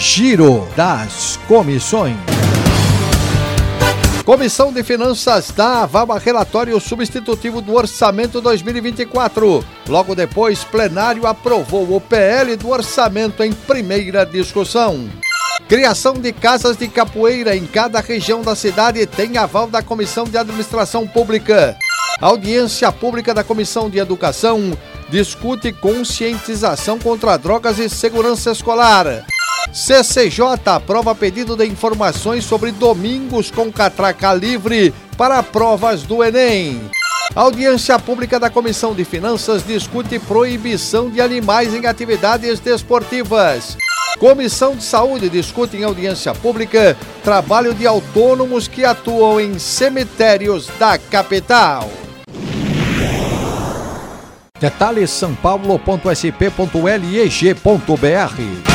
Giro das Comissões. Comissão de Finanças da Avaba relatório substitutivo do Orçamento 2024. Logo depois, plenário aprovou o PL do orçamento em primeira discussão. Criação de casas de capoeira em cada região da cidade tem aval da Comissão de Administração Pública. audiência pública da Comissão de Educação discute conscientização contra drogas e segurança escolar. CCJ aprova pedido de informações sobre domingos com catraca livre para provas do Enem. Audiência pública da Comissão de Finanças discute proibição de animais em atividades desportivas. Comissão de Saúde discute em audiência pública trabalho de autônomos que atuam em cemitérios da capital. Detalhes sãopaulo.sp.leg.br